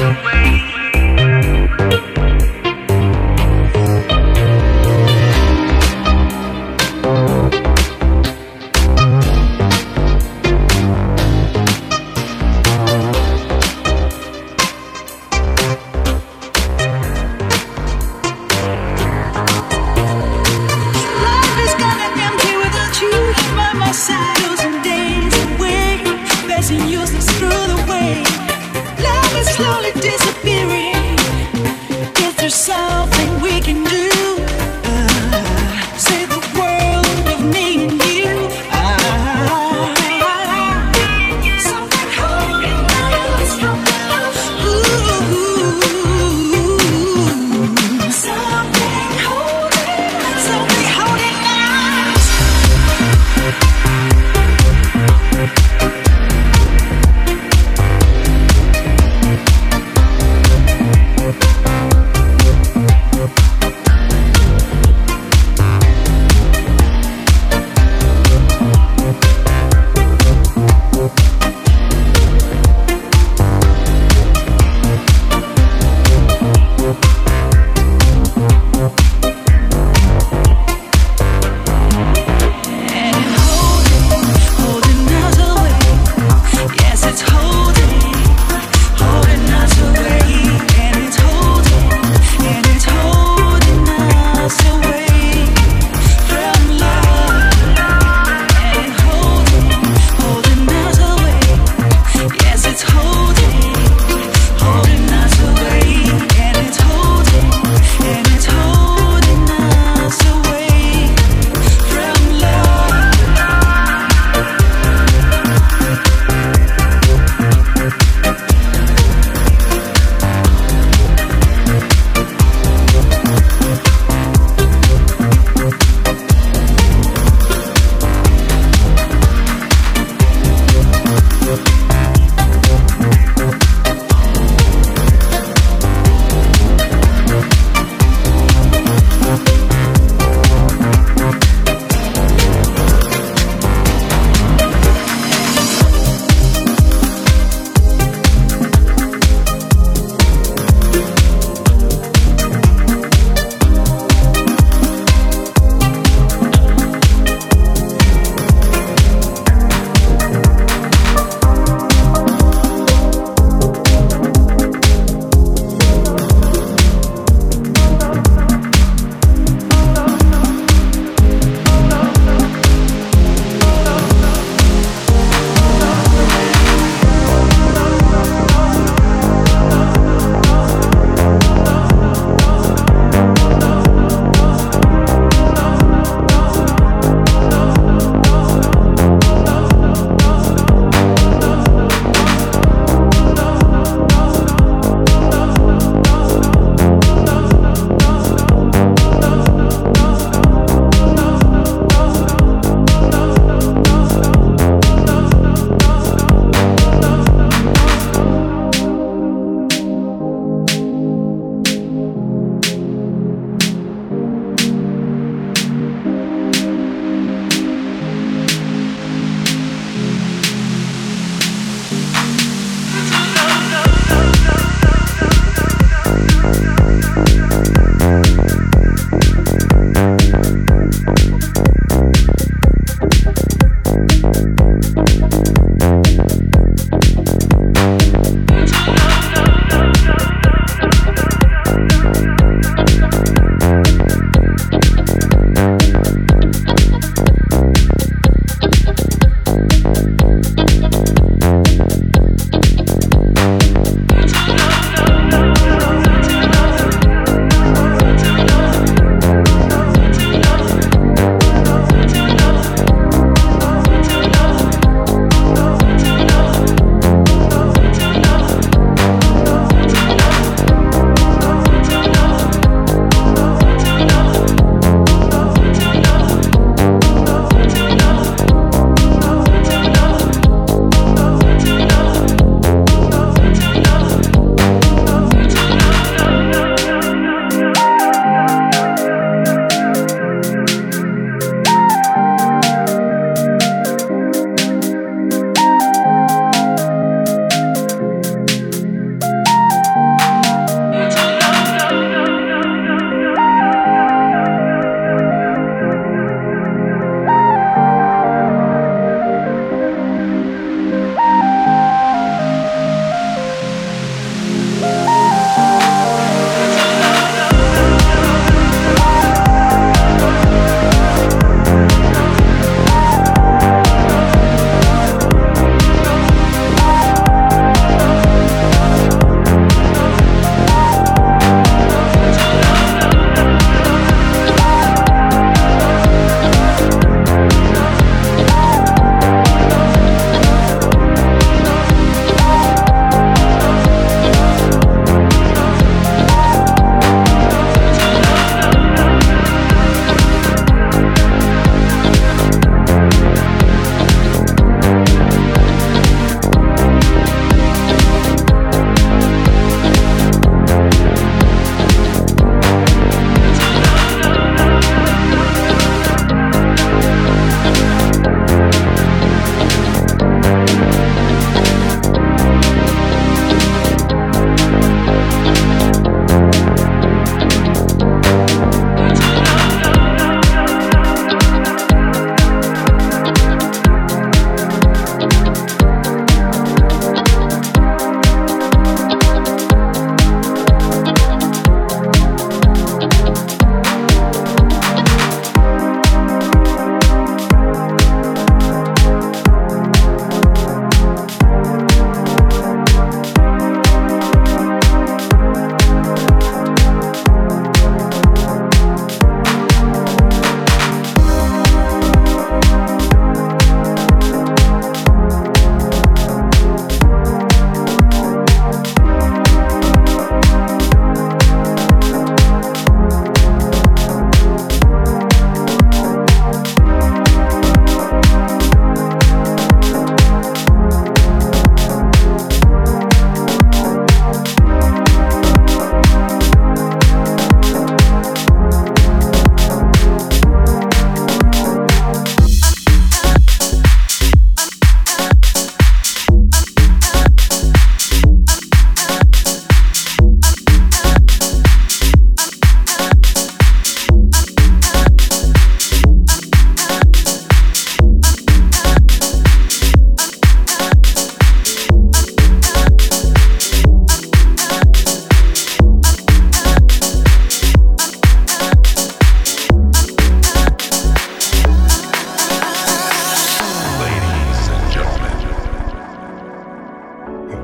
away.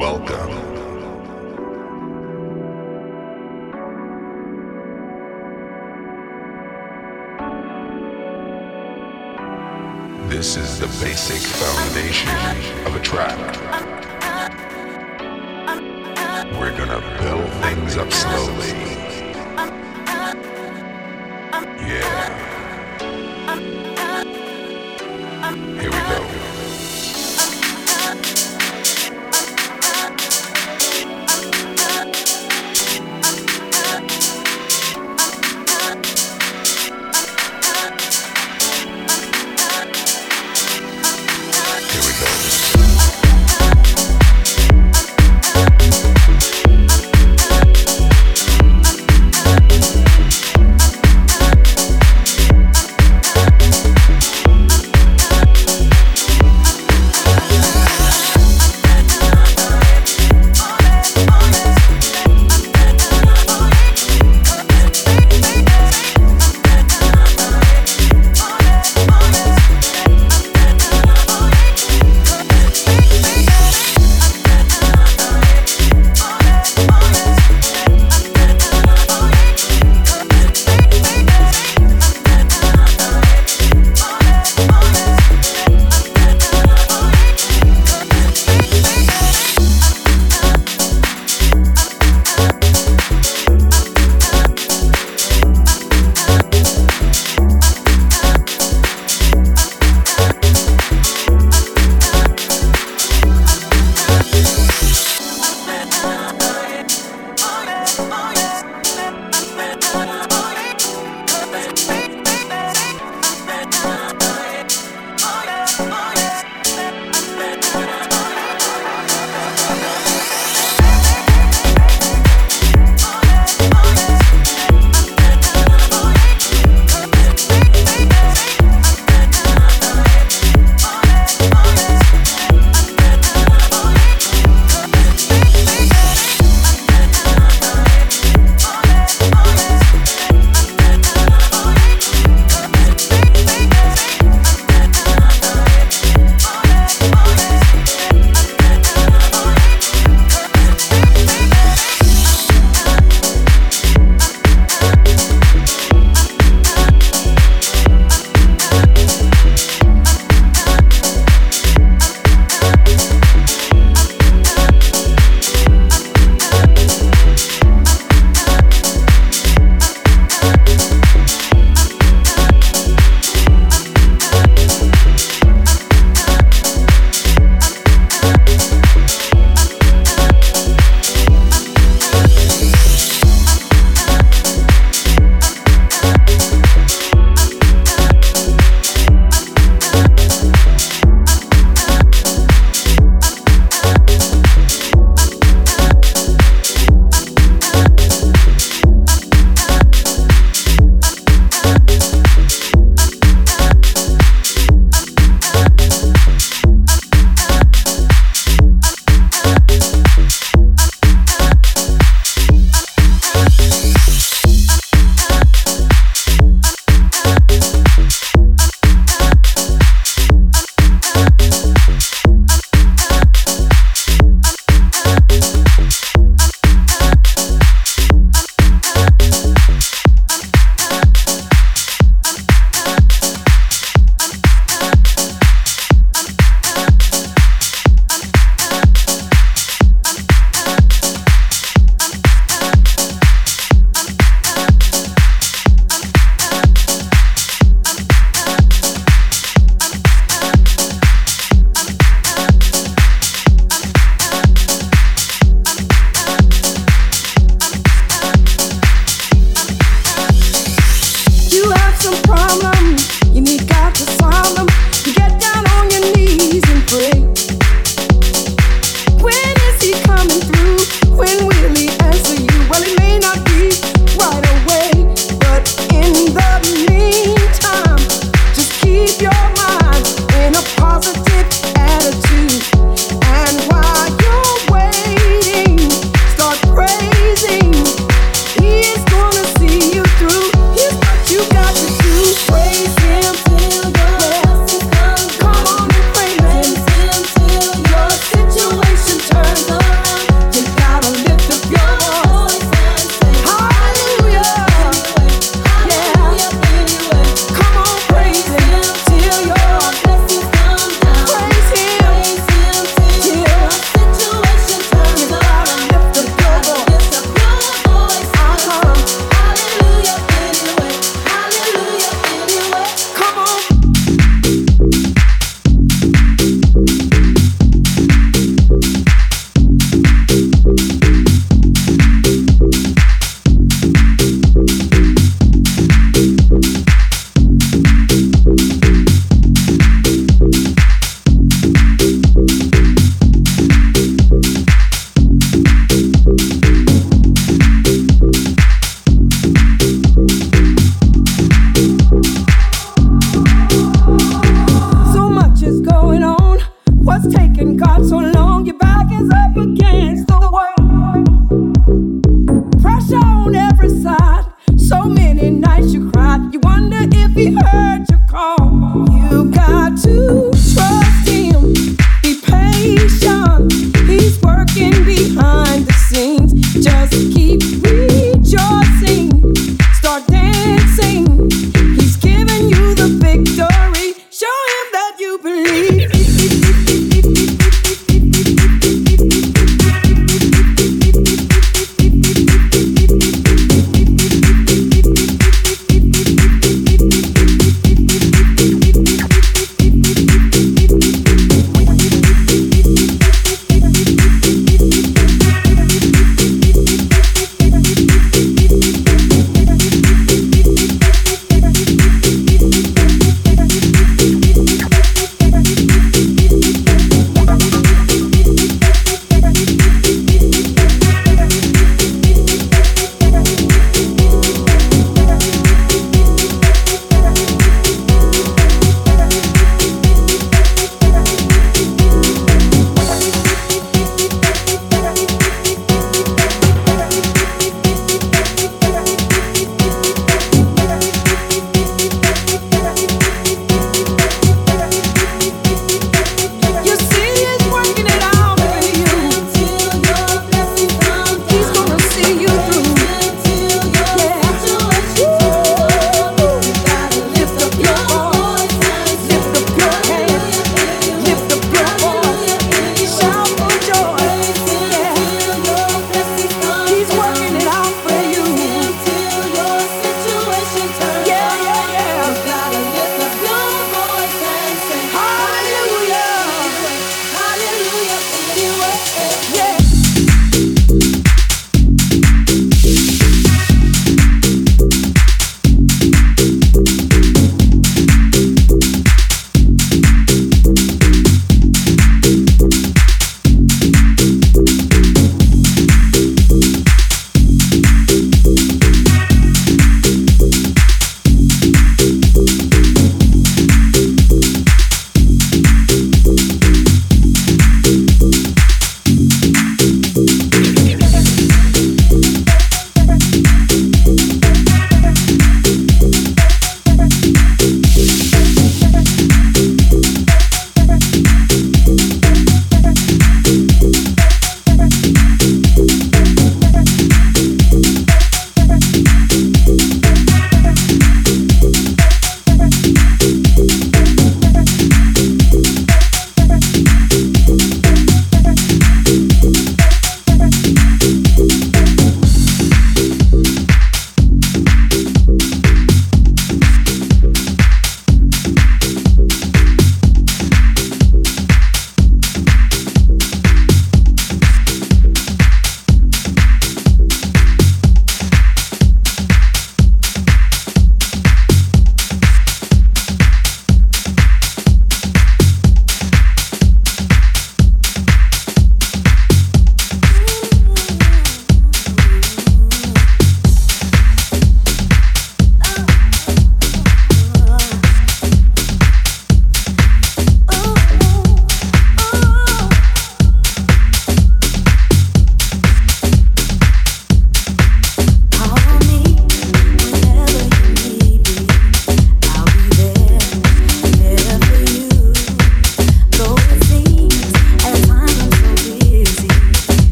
Welcome. This is the basic foundation of a track. We're gonna build things up slowly.